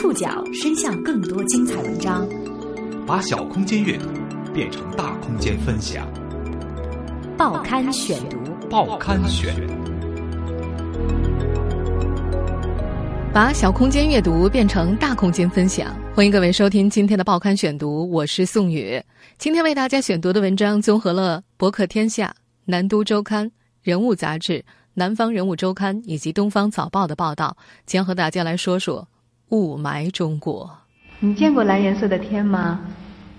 触角伸向更多精彩文章，把小空间阅读变成大空间分享。报刊选读，报刊选，把小空间阅读变成大空间分享。欢迎各位收听今天的报刊选读，我是宋宇。今天为大家选读的文章综合了《博客天下》、《南都周刊》、《人物杂志》、《南方人物周刊》以及《东方早报》的报道，将和大家来说说雾霾中国。你见过蓝颜色的天吗？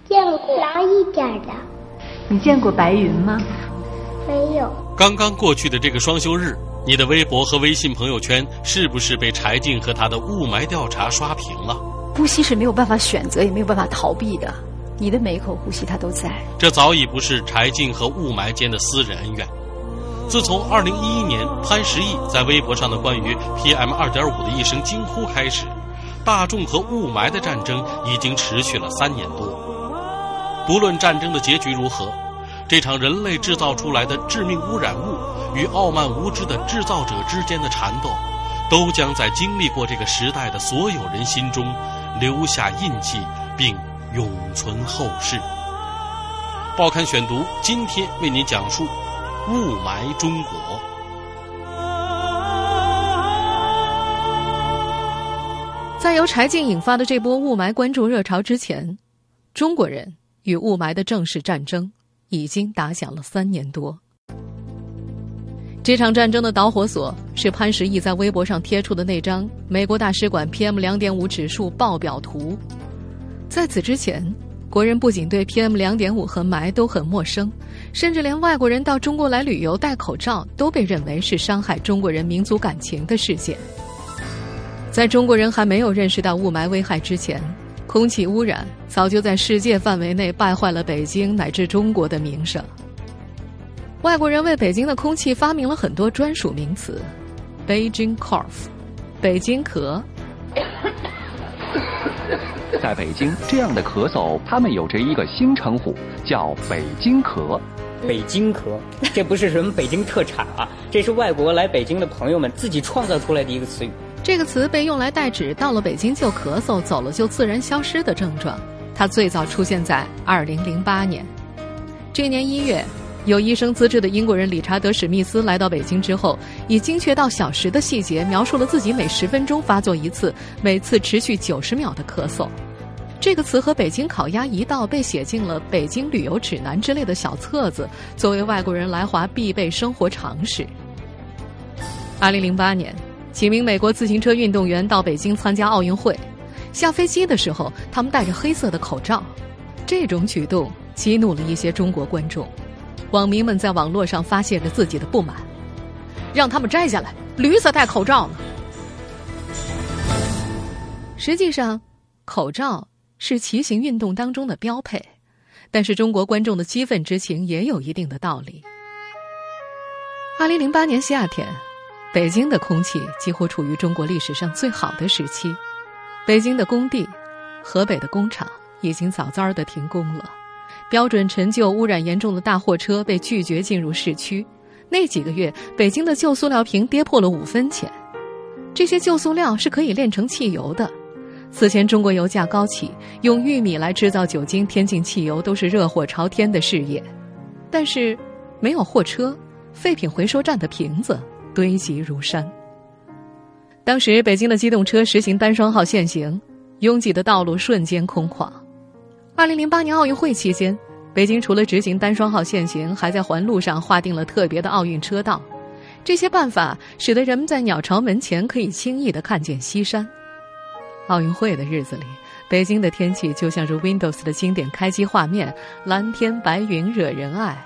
见过蓝一点的。你见过白云吗？没有。刚刚过去的这个双休日，你的微博和微信朋友圈是不是被柴静和他的雾霾调查刷屏了？呼吸是没有办法选择，也没有办法逃避的。你的每一口呼吸，它都在。这早已不是柴静和雾霾间的私人恩怨。自从二零一一年潘石屹在微博上的关于 PM 二点五的一声惊呼开始，大众和雾霾的战争已经持续了三年多。不论战争的结局如何，这场人类制造出来的致命污染物与傲慢无知的制造者之间的缠斗，都将在经历过这个时代的所有人心中留下印记，并永存后世。报刊选读今天为您讲述雾霾中国。在由柴静引发的这波雾霾关注热潮之前，中国人与雾霾的正式战争已经打响了三年多。这场战争的导火索是潘石屹在微博上贴出的那张美国大使馆 PM 两点五指数报表图。在此之前，国人不仅对 PM 两点五和霾都很陌生，甚至连外国人到中国来旅游戴口罩都被认为是伤害中国人民族感情的事件。在中国人还没有认识到雾霾危害之前，空气污染早就在世界范围内败坏了北京乃至中国的名声。外国人为北京的空气发明了很多专属名词：Beijing cough，北京咳。在北京，这样的咳嗽，他们有着一个新称呼，叫“北京咳”。北京咳，这不是什么北京特产啊，这是外国来北京的朋友们自己创造出来的一个词语。这个词被用来代指到了北京就咳嗽，走了就自然消失的症状。它最早出现在2008年。这年一月，有医生资质的英国人理查德·史密斯来到北京之后，以精确到小时的细节描述了自己每十分钟发作一次，每次持续九十秒的咳嗽。这个词和北京烤鸭一道被写进了《北京旅游指南》之类的小册子，作为外国人来华必备生活常识。2008年。几名美国自行车运动员到北京参加奥运会，下飞机的时候，他们戴着黑色的口罩。这种举动激怒了一些中国观众，网民们在网络上发泄着自己的不满，让他们摘下来，驴子戴口罩呢。实际上，口罩是骑行运动当中的标配，但是中国观众的激愤之情也有一定的道理。二零零八年夏天。北京的空气几乎处于中国历史上最好的时期，北京的工地、河北的工厂已经早早的停工了，标准陈旧、污染严重的大货车被拒绝进入市区。那几个月，北京的旧塑料瓶跌破了五分钱，这些旧塑料是可以炼成汽油的。此前中国油价高企，用玉米来制造酒精、添进汽油都是热火朝天的事业，但是没有货车，废品回收站的瓶子。堆积如山。当时北京的机动车实行单双号限行，拥挤的道路瞬间空旷。二零零八年奥运会期间，北京除了执行单双号限行，还在环路上划定了特别的奥运车道。这些办法使得人们在鸟巢门前可以轻易的看见西山。奥运会的日子里，北京的天气就像是 Windows 的经典开机画面，蓝天白云，惹人爱。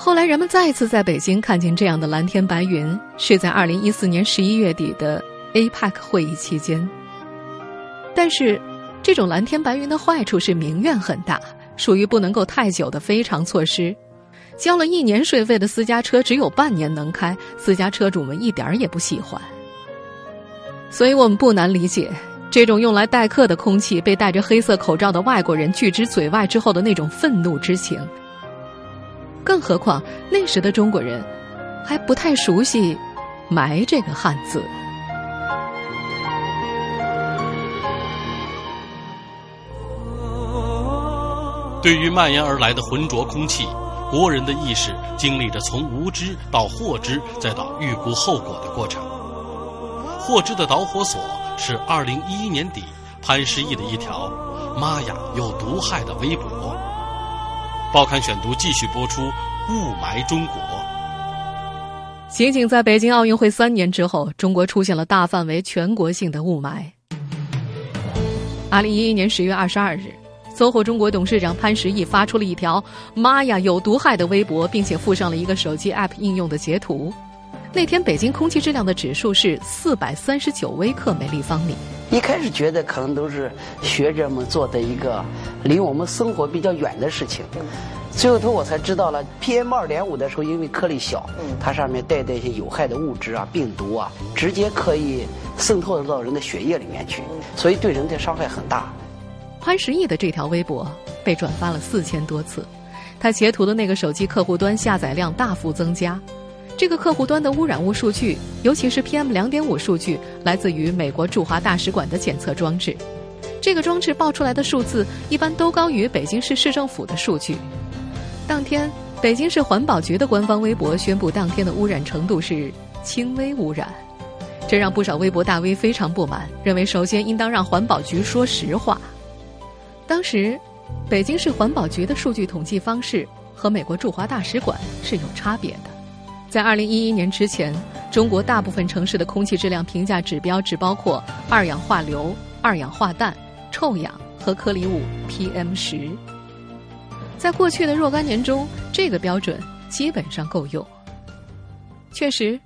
后来，人们再次在北京看见这样的蓝天白云，是在二零一四年十一月底的 APEC 会议期间。但是，这种蓝天白云的坏处是民怨很大，属于不能够太久的非常措施。交了一年税费的私家车只有半年能开，私家车主们一点儿也不喜欢。所以我们不难理解，这种用来待客的空气被戴着黑色口罩的外国人拒之嘴外之后的那种愤怒之情。更何况那时的中国人还不太熟悉埋这个汉字。对于蔓延而来的浑浊空气国人的意识经历着从无知到获知再到预估后果的过程。获知的导火索是二零一一年底潘石屹的一条妈呀有毒害的微博。报刊选读继续播出：雾霾中国。仅仅在北京奥运会三年之后，中国出现了大范围、全国性的雾霾。二零一一年十月二十二日搜狐中国董事长潘石屹发出了一条“妈呀，有毒害”的微博，并且附上了一个手机 App 应用的截图。那天北京空气质量的指数是四百三十九微克每立方米。一开始觉得可能都是学者们做的一个离我们生活比较远的事情，最后头我才知道了，PM 二点五的时候，因为颗粒小，它上面带的一些有害的物质啊、病毒啊，直接可以渗透到人的血液里面去，所以对人的伤害很大。潘石屹的这条微博被转发了四千多次，他截图的那个手机客户端下载量大幅增加。这个客户端的污染物数据，尤其是 PM 两点五数据，来自于美国驻华大使馆的检测装置。这个装置报出来的数字一般都高于北京市市政府的数据。当天，北京市环保局的官方微博宣布，当天的污染程度是轻微污染，这让不少微博大 V 非常不满，认为首先应当让环保局说实话。当时，北京市环保局的数据统计方式和美国驻华大使馆是有差别的。在二零一一年之前，中国大部分城市的空气质量评价指标只包括二氧化硫、二氧化氮、臭氧和颗粒物 PM 十。在过去的若干年中，这个标准基本上够用。确实，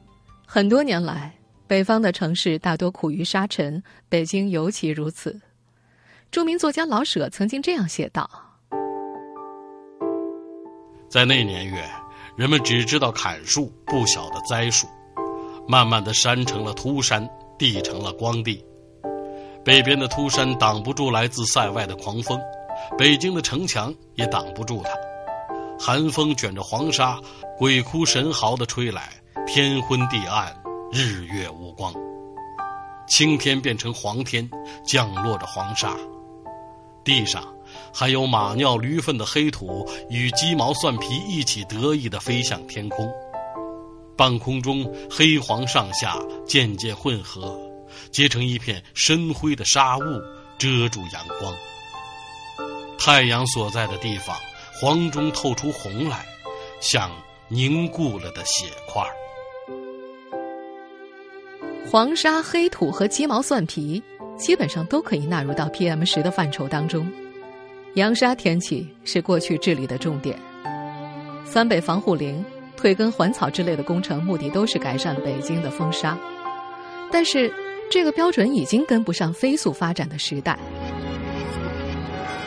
很多年来，北方的城市大多苦于沙尘，北京尤其如此。著名作家老舍曾经这样写道：“在那年月。”人们只知道砍树，不晓得栽树。慢慢的，山成了秃山，地成了光地。北边的秃山挡不住来自塞外的狂风，北京的城墙也挡不住它。寒风卷着黄沙，鬼哭神嚎的吹来，天昏地暗，日月无光。青天变成黄天，降落着黄沙，地上。还有马尿驴粪的黑土与鸡毛蒜皮一起得意地飞向天空，半空中黑黄上下渐渐混合，结成一片深灰的沙雾，遮住阳光。太阳所在的地方，黄中透出红来，像凝固了的血块。黄沙、黑土和鸡毛蒜皮，基本上都可以纳入到 PM 十的范畴当中。扬沙天气是过去治理的重点，三北防护林、退耕还草之类的工程，目的都是改善北京的风沙。但是，这个标准已经跟不上飞速发展的时代，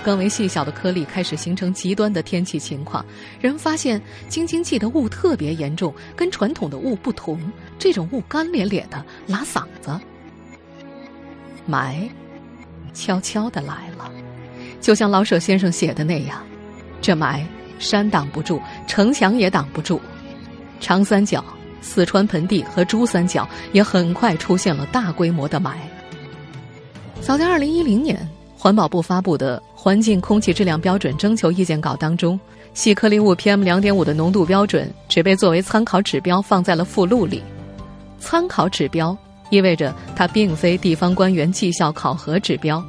更为细小的颗粒开始形成极端的天气情况。人们发现京津冀的雾特别严重，跟传统的雾不同，这种雾干咧咧的，拉嗓子。霾，悄悄的来了。就像老舍先生写的那样，这霾山挡不住，城墙也挡不住，长三角、四川盆地和珠三角也很快出现了大规模的霾。早在二零一零年，环保部发布的《环境空气质量标准征求意见稿》当中，细颗粒物 PM 两点五的浓度标准只被作为参考指标放在了附录里。参考指标意味着它并非地方官员绩效考核指标。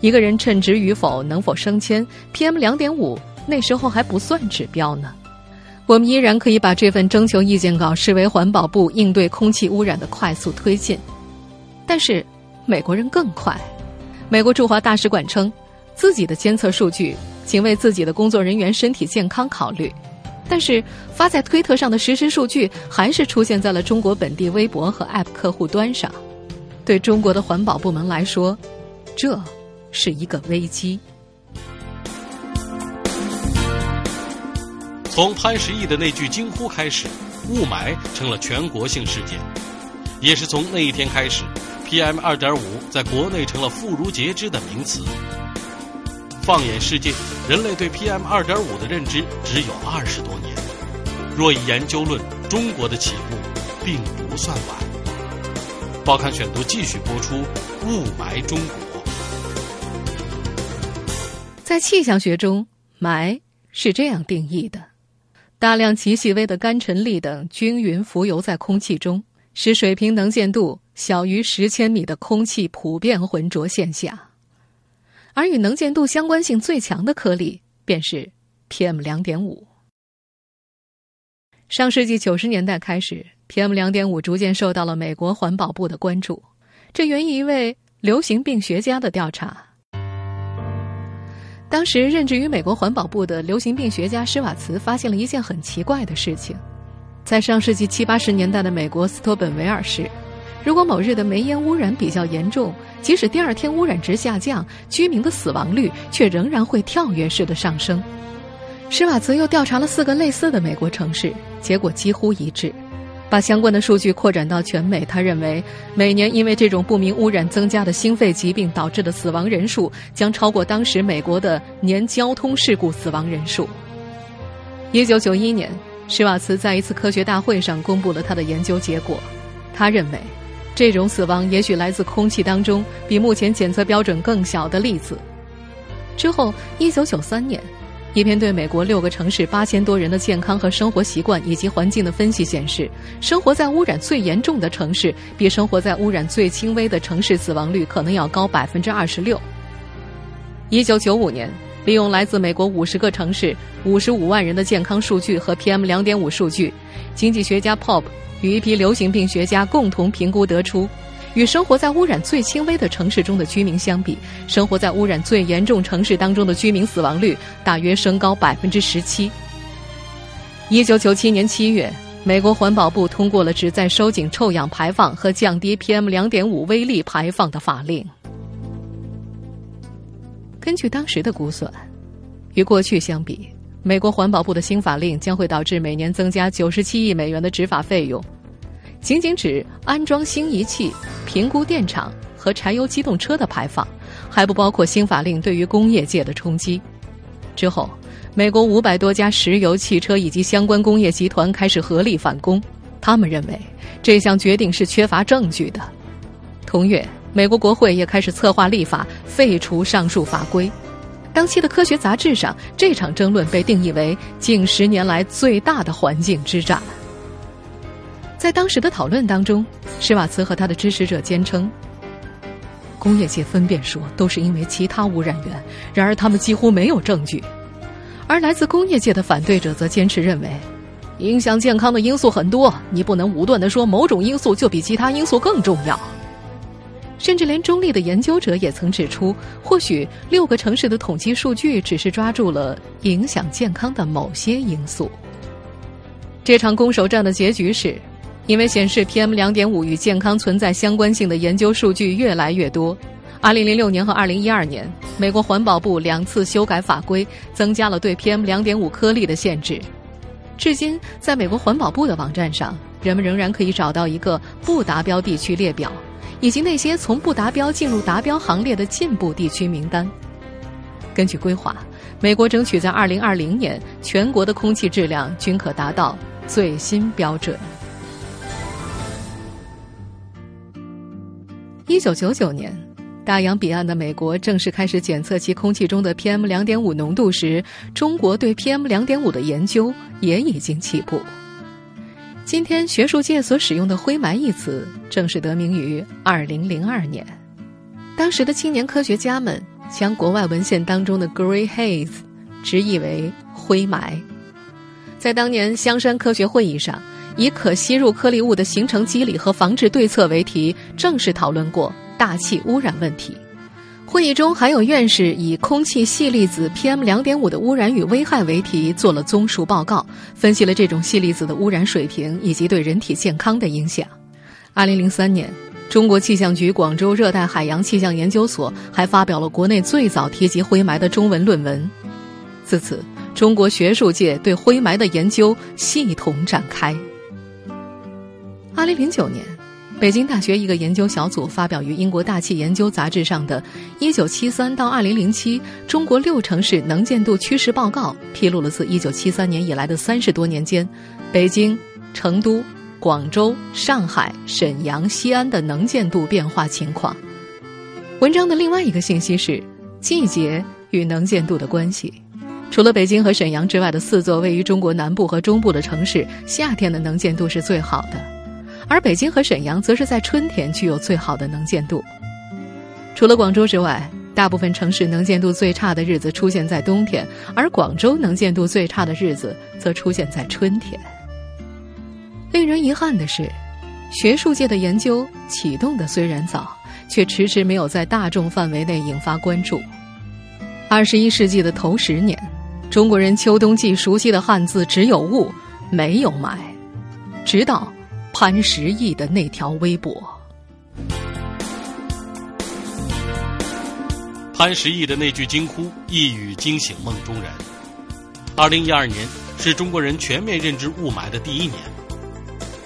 一个人称职与否、能否升迁，PM 两点五那时候还不算指标呢。我们依然可以把这份征求意见稿视为环保部应对空气污染的快速推进。但是美国人更快，美国驻华大使馆称，自己的监测数据仅为自己的工作人员身体健康考虑，但是发在推特上的实时数据还是出现在了中国本地微博和 App 客户端上。对中国的环保部门来说，这。是一个危机。从潘石屹的那句惊呼开始，雾霾成了全国性事件，也是从那一天开始，PM 二点五在国内成了妇孺皆知的名词。放眼世界，人类对 PM 二点五的认知只有二十多年，若以研究论，中国的起步并不算晚。报刊选读继续播出：雾霾中国。在气象学中，霾是这样定义的：大量极细微的干尘粒等均匀浮游在空气中，使水平能见度小于十千米的空气普遍浑浊现象。而与能见度相关性最强的颗粒便是 PM 两点五。上世纪九十年代开始，PM 两点五逐渐受到了美国环保部的关注，这源于一位流行病学家的调查。当时任职于美国环保部的流行病学家施瓦茨发现了一件很奇怪的事情：在上世纪七八十年代的美国斯托本维尔市，如果某日的煤烟污染比较严重，即使第二天污染值下降，居民的死亡率却仍然会跳跃式的上升。施瓦茨又调查了四个类似的美国城市，结果几乎一致。把相关的数据扩展到全美，他认为每年因为这种不明污染增加的心肺疾病导致的死亡人数将超过当时美国的年交通事故死亡人数。一九九一年，施瓦茨在一次科学大会上公布了他的研究结果。他认为，这种死亡也许来自空气当中比目前检测标准更小的粒子。之后，一九九三年。一篇对美国六个城市八千多人的健康和生活习惯以及环境的分析显示，生活在污染最严重的城市，比生活在污染最轻微的城市死亡率可能要高百分之二十六。一九九五年，利用来自美国五十个城市五十五万人的健康数据和 PM 两点五数据，经济学家 Pop 与一批流行病学家共同评估得出。与生活在污染最轻微的城市中的居民相比，生活在污染最严重城市当中的居民死亡率大约升高百分之十七。一九九七年七月，美国环保部通过了旨在收紧臭氧排放和降低 PM 两点五微粒排放的法令。根据当时的估算，与过去相比，美国环保部的新法令将会导致每年增加九十七亿美元的执法费用。仅仅指安装新仪器、评估电厂和柴油机动车的排放，还不包括新法令对于工业界的冲击。之后，美国五百多家石油、汽车以及相关工业集团开始合力反攻。他们认为这项决定是缺乏证据的。同月，美国国会也开始策划立法废除上述法规。当期的科学杂志上，这场争论被定义为近十年来最大的环境之战。在当时的讨论当中，施瓦茨和他的支持者坚称，工业界分辨说都是因为其他污染源，然而他们几乎没有证据；而来自工业界的反对者则坚持认为，影响健康的因素很多，你不能武断的说某种因素就比其他因素更重要。甚至连中立的研究者也曾指出，或许六个城市的统计数据只是抓住了影响健康的某些因素。这场攻守战的结局是。因为显示 PM 两点五与健康存在相关性的研究数据越来越多，二零零六年和二零一二年，美国环保部两次修改法规，增加了对 PM 两点五颗粒的限制。至今，在美国环保部的网站上，人们仍然可以找到一个不达标地区列表，以及那些从不达标进入达标行列的进步地区名单。根据规划，美国争取在二零二零年全国的空气质量均可达到最新标准。一九九九年，大洋彼岸的美国正式开始检测其空气中的 PM 两点五浓度时，中国对 PM 两点五的研究也已经起步。今天学术界所使用的“灰霾”一词，正是得名于二零零二年。当时的青年科学家们将国外文献当中的 “grey haze” 直译为“灰霾”。在当年香山科学会议上。以可吸入颗粒物的形成机理和防治对策为题，正式讨论过大气污染问题。会议中还有院士以空气细粒子 PM 两点五的污染与危害为题做了综述报告，分析了这种细粒子的污染水平以及对人体健康的影响。二零零三年，中国气象局广州热带海洋气象研究所还发表了国内最早提及灰霾的中文论文。自此，中国学术界对灰霾的研究系统展开。二零零九年，北京大学一个研究小组发表于英国大气研究杂志上的《一九七三到二零零七中国六城市能见度趋势报告》，披露了自一九七三年以来的三十多年间，北京、成都、广州、上海、沈阳、西安的能见度变化情况。文章的另外一个信息是季节与能见度的关系。除了北京和沈阳之外的四座位于中国南部和中部的城市，夏天的能见度是最好的，而北京和沈阳则是在春天具有最好的能见度。除了广州之外，大部分城市能见度最差的日子出现在冬天，而广州能见度最差的日子则出现在春天。令人遗憾的是，学术界的研究启动的虽然早，却迟迟没有在大众范围内引发关注。二十一世纪的头十年。中国人秋冬季熟悉的汉字只有“雾”，没有“霾”，直到潘石屹的那条微博。潘石屹的那句惊呼，一语惊醒梦中人。二零一二年是中国人全面认知雾霾的第一年。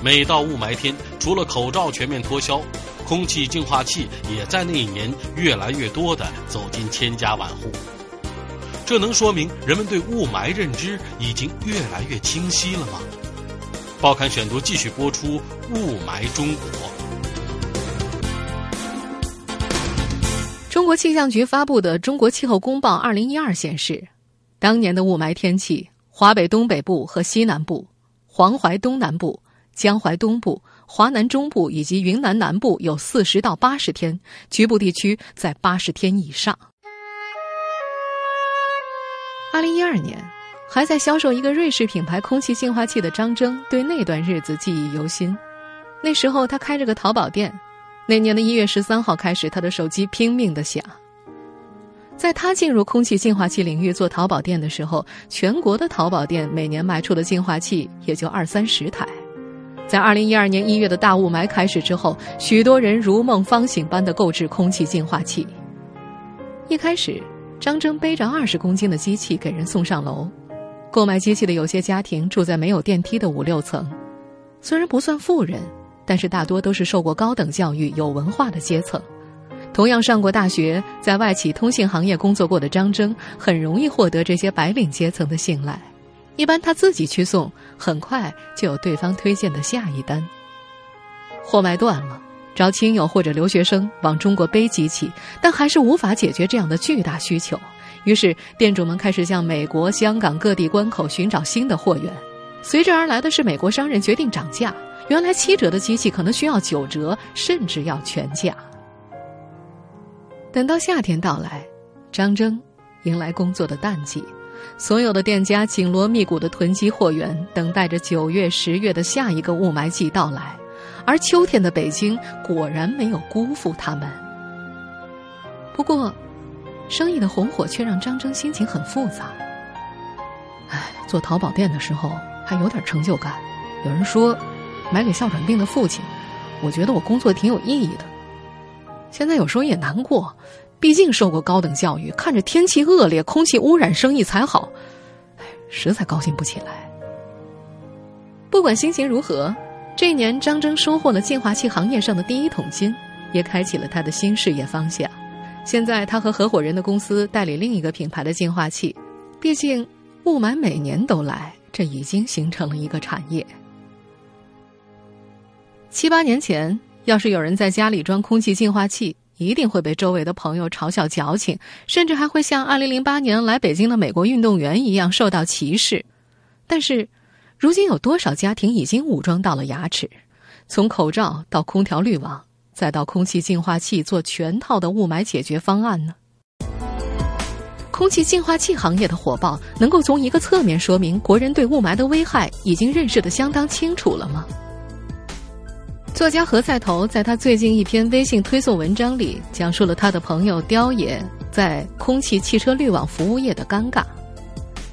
每到雾霾天，除了口罩全面脱销，空气净化器也在那一年越来越多的走进千家万户。这能说明人们对雾霾认知已经越来越清晰了吗？报刊选读继续播出《雾霾中国》。中国气象局发布的《中国气候公报二零一二》显示，当年的雾霾天气，华北东北部和西南部、黄淮东南部、江淮东部、华南中部以及云南南部有四十到八十天，局部地区在八十天以上。二零一二年，还在销售一个瑞士品牌空气净化器的张征，对那段日子记忆犹新。那时候他开着个淘宝店，那年的一月十三号开始，他的手机拼命的响。在他进入空气净化器领域做淘宝店的时候，全国的淘宝店每年卖出的净化器也就二三十台。在二零一二年一月的大雾霾开始之后，许多人如梦方醒般的购置空气净化器。一开始。张征背着二十公斤的机器给人送上楼。购买机器的有些家庭住在没有电梯的五六层，虽然不算富人，但是大多都是受过高等教育、有文化的阶层。同样上过大学，在外企通信行业工作过的张征，很容易获得这些白领阶层的信赖。一般他自己去送，很快就有对方推荐的下一单。货卖断了。找亲友或者留学生往中国背机器，但还是无法解决这样的巨大需求。于是，店主们开始向美国、香港各地关口寻找新的货源。随之而来的是，美国商人决定涨价。原来七折的机器可能需要九折，甚至要全价。等到夏天到来，张征迎来工作的淡季，所有的店家紧锣密鼓的囤积货源，等待着九月、十月的下一个雾霾季到来。而秋天的北京果然没有辜负他们。不过，生意的红火却让张征心情很复杂。哎，做淘宝店的时候还有点成就感。有人说，买给哮喘病的父亲，我觉得我工作挺有意义的。现在有时候也难过，毕竟受过高等教育，看着天气恶劣、空气污染，生意才好，哎，实在高兴不起来。不管心情如何。这一年，张征收获了净化器行业上的第一桶金，也开启了他的新事业方向。现在，他和合伙人的公司代理另一个品牌的净化器。毕竟，雾霾每年都来，这已经形成了一个产业。七八年前，要是有人在家里装空气净化器，一定会被周围的朋友嘲笑矫情，甚至还会像2008年来北京的美国运动员一样受到歧视。但是，如今有多少家庭已经武装到了牙齿？从口罩到空调滤网，再到空气净化器，做全套的雾霾解决方案呢？空气净化器行业的火爆，能够从一个侧面说明国人对雾霾的危害已经认识的相当清楚了吗？作家何赛头在他最近一篇微信推送文章里，讲述了他的朋友刁爷在空气汽车滤网服务业的尴尬。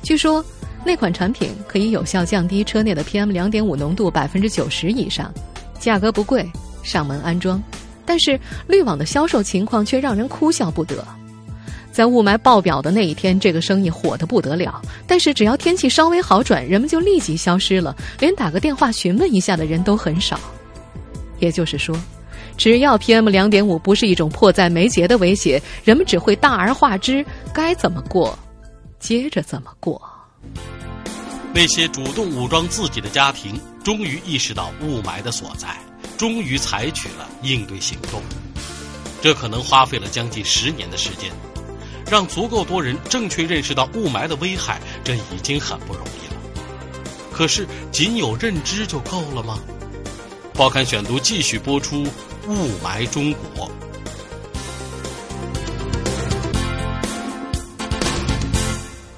据说。那款产品可以有效降低车内的 PM 两点五浓度百分之九十以上，价格不贵，上门安装。但是滤网的销售情况却让人哭笑不得。在雾霾爆表的那一天，这个生意火得不得了。但是只要天气稍微好转，人们就立即消失了，连打个电话询问一下的人都很少。也就是说，只要 PM 两点五不是一种迫在眉睫的威胁，人们只会大而化之，该怎么过，接着怎么过。那些主动武装自己的家庭，终于意识到雾霾的所在，终于采取了应对行动。这可能花费了将近十年的时间。让足够多人正确认识到雾霾的危害，这已经很不容易了。可是，仅有认知就够了吗？报刊选读继续播出《雾霾中国》。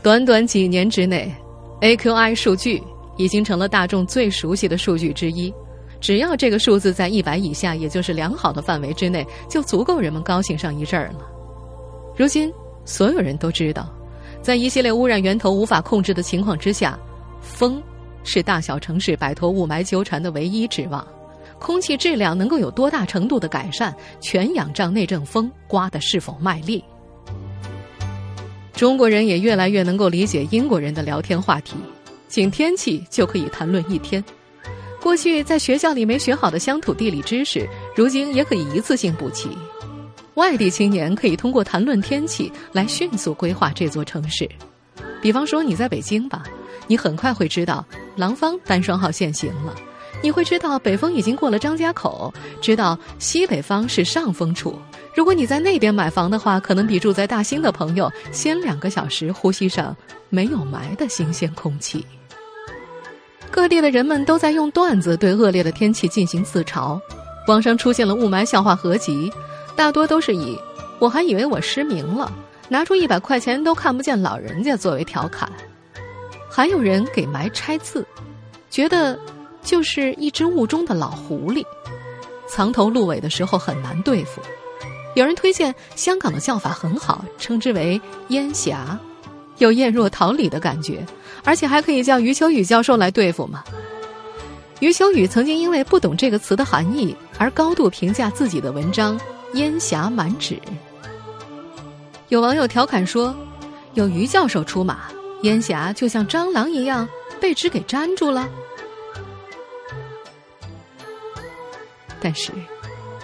短短几年之内，AQI 数据已经成了大众最熟悉的数据之一。只要这个数字在一百以下，也就是良好的范围之内，就足够人们高兴上一阵儿了。如今，所有人都知道，在一系列污染源头无法控制的情况之下，风是大小城市摆脱雾霾纠缠的唯一指望。空气质量能够有多大程度的改善，全仰仗那阵风刮得是否卖力。中国人也越来越能够理解英国人的聊天话题，仅天气就可以谈论一天。过去在学校里没学好的乡土地理知识，如今也可以一次性补齐。外地青年可以通过谈论天气来迅速规划这座城市。比方说你在北京吧，你很快会知道廊坊单双号限行了；你会知道北风已经过了张家口，知道西北方是上风处。如果你在那边买房的话，可能比住在大兴的朋友先两个小时呼吸上没有霾的新鲜空气。各地的人们都在用段子对恶劣的天气进行自嘲，网上出现了雾霾笑话合集，大多都是以“我还以为我失明了，拿出一百块钱都看不见老人家”作为调侃，还有人给霾拆字，觉得就是一只雾中的老狐狸，藏头露尾的时候很难对付。有人推荐香港的叫法很好，称之为“烟霞”。有艳若桃李的感觉，而且还可以叫余秋雨教授来对付吗？余秋雨曾经因为不懂这个词的含义而高度评价自己的文章《烟霞满纸》。有网友调侃说：“有余教授出马，烟霞就像蟑螂一样被纸给粘住了。”但是，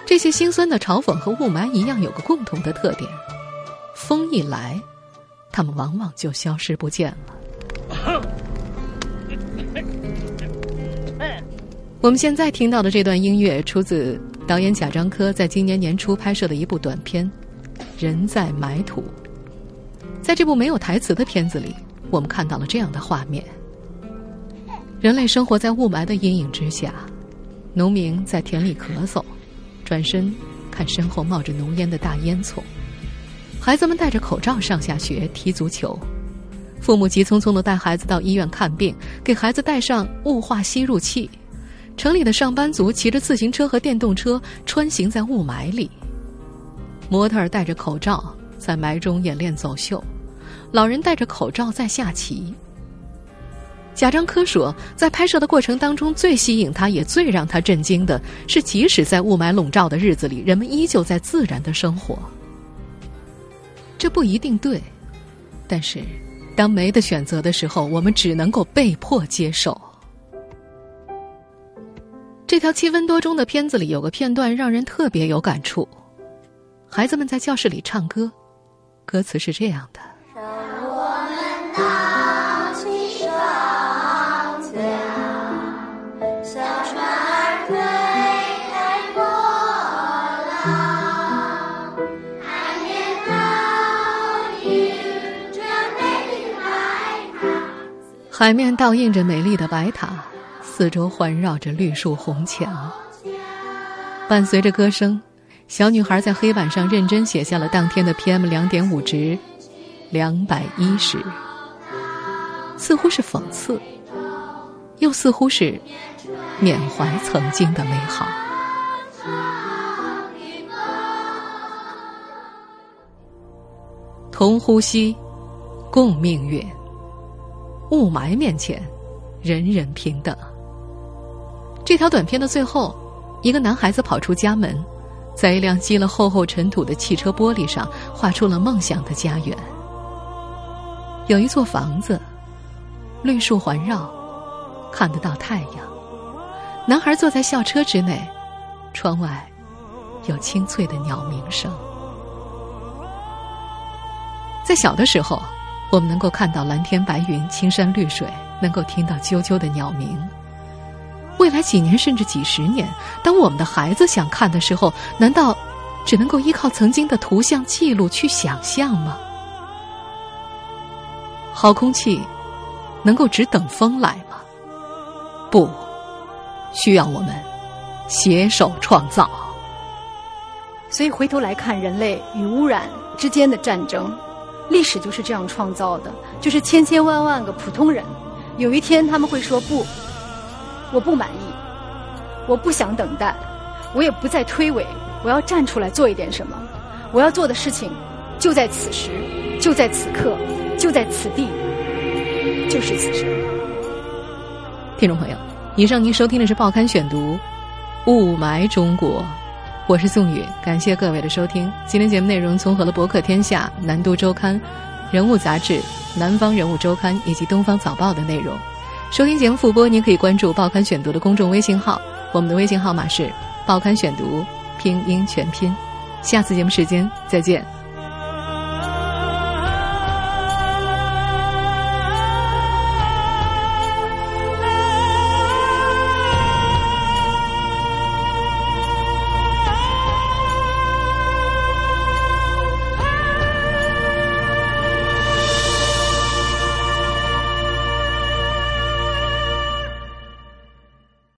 这些心酸的嘲讽和雾霾一样，有个共同的特点：风一来。他们往往就消失不见了。我们现在听到的这段音乐出自导演贾樟柯在今年年初拍摄的一部短片《人在埋土》。在这部没有台词的片子里，我们看到了这样的画面：人类生活在雾霾的阴影之下，农民在田里咳嗽，转身看身后冒着浓烟的大烟囱。孩子们戴着口罩上下学踢足球，父母急匆匆的带孩子到医院看病，给孩子戴上雾化吸入器。城里的上班族骑着自行车和电动车穿行在雾霾里，模特儿戴着口罩在霾中演练走秀，老人戴着口罩在下棋。贾樟柯说，在拍摄的过程当中，最吸引他也最让他震惊的是，即使在雾霾笼罩的日子里，人们依旧在自然的生活。这不一定对，但是当没得选择的时候，我们只能够被迫接受。这条七分多钟的片子里有个片段让人特别有感触，孩子们在教室里唱歌，歌词是这样的。海面倒映着美丽的白塔，四周环绕着绿树红墙。伴随着歌声，小女孩在黑板上认真写下了当天的 PM 两点五值，两百一十。似乎是讽刺，又似乎是缅怀曾经的美好。同呼吸，共命运。雾霾面前，人人平等。这条短片的最后，一个男孩子跑出家门，在一辆积了厚厚尘土的汽车玻璃上画出了梦想的家园。有一座房子，绿树环绕，看得到太阳。男孩坐在校车之内，窗外有清脆的鸟鸣声。在小的时候。我们能够看到蓝天白云、青山绿水，能够听到啾啾的鸟鸣。未来几年甚至几十年，当我们的孩子想看的时候，难道只能够依靠曾经的图像记录去想象吗？好空气能够只等风来吗？不，需要我们携手创造。所以回头来看，人类与污染之间的战争，历史就是这样创造的。就是千千万万个普通人，有一天他们会说不，我不满意，我不想等待，我也不再推诿，我要站出来做一点什么。我要做的事情，就在此时，就在此刻，就在此地，就是此生。听众朋友，以上您收听的是《报刊选读》，雾霾中国，我是宋宇，感谢各位的收听。今天节目内容综合了《博客天下》、《南都周刊》、《人物杂志》、《南方人物周刊》以及《东方早报》的内容。收听节目复播，您可以关注《报刊选读》的公众微信号，我们的微信号码是《报刊选读》拼音全拼。下次节目时间再见。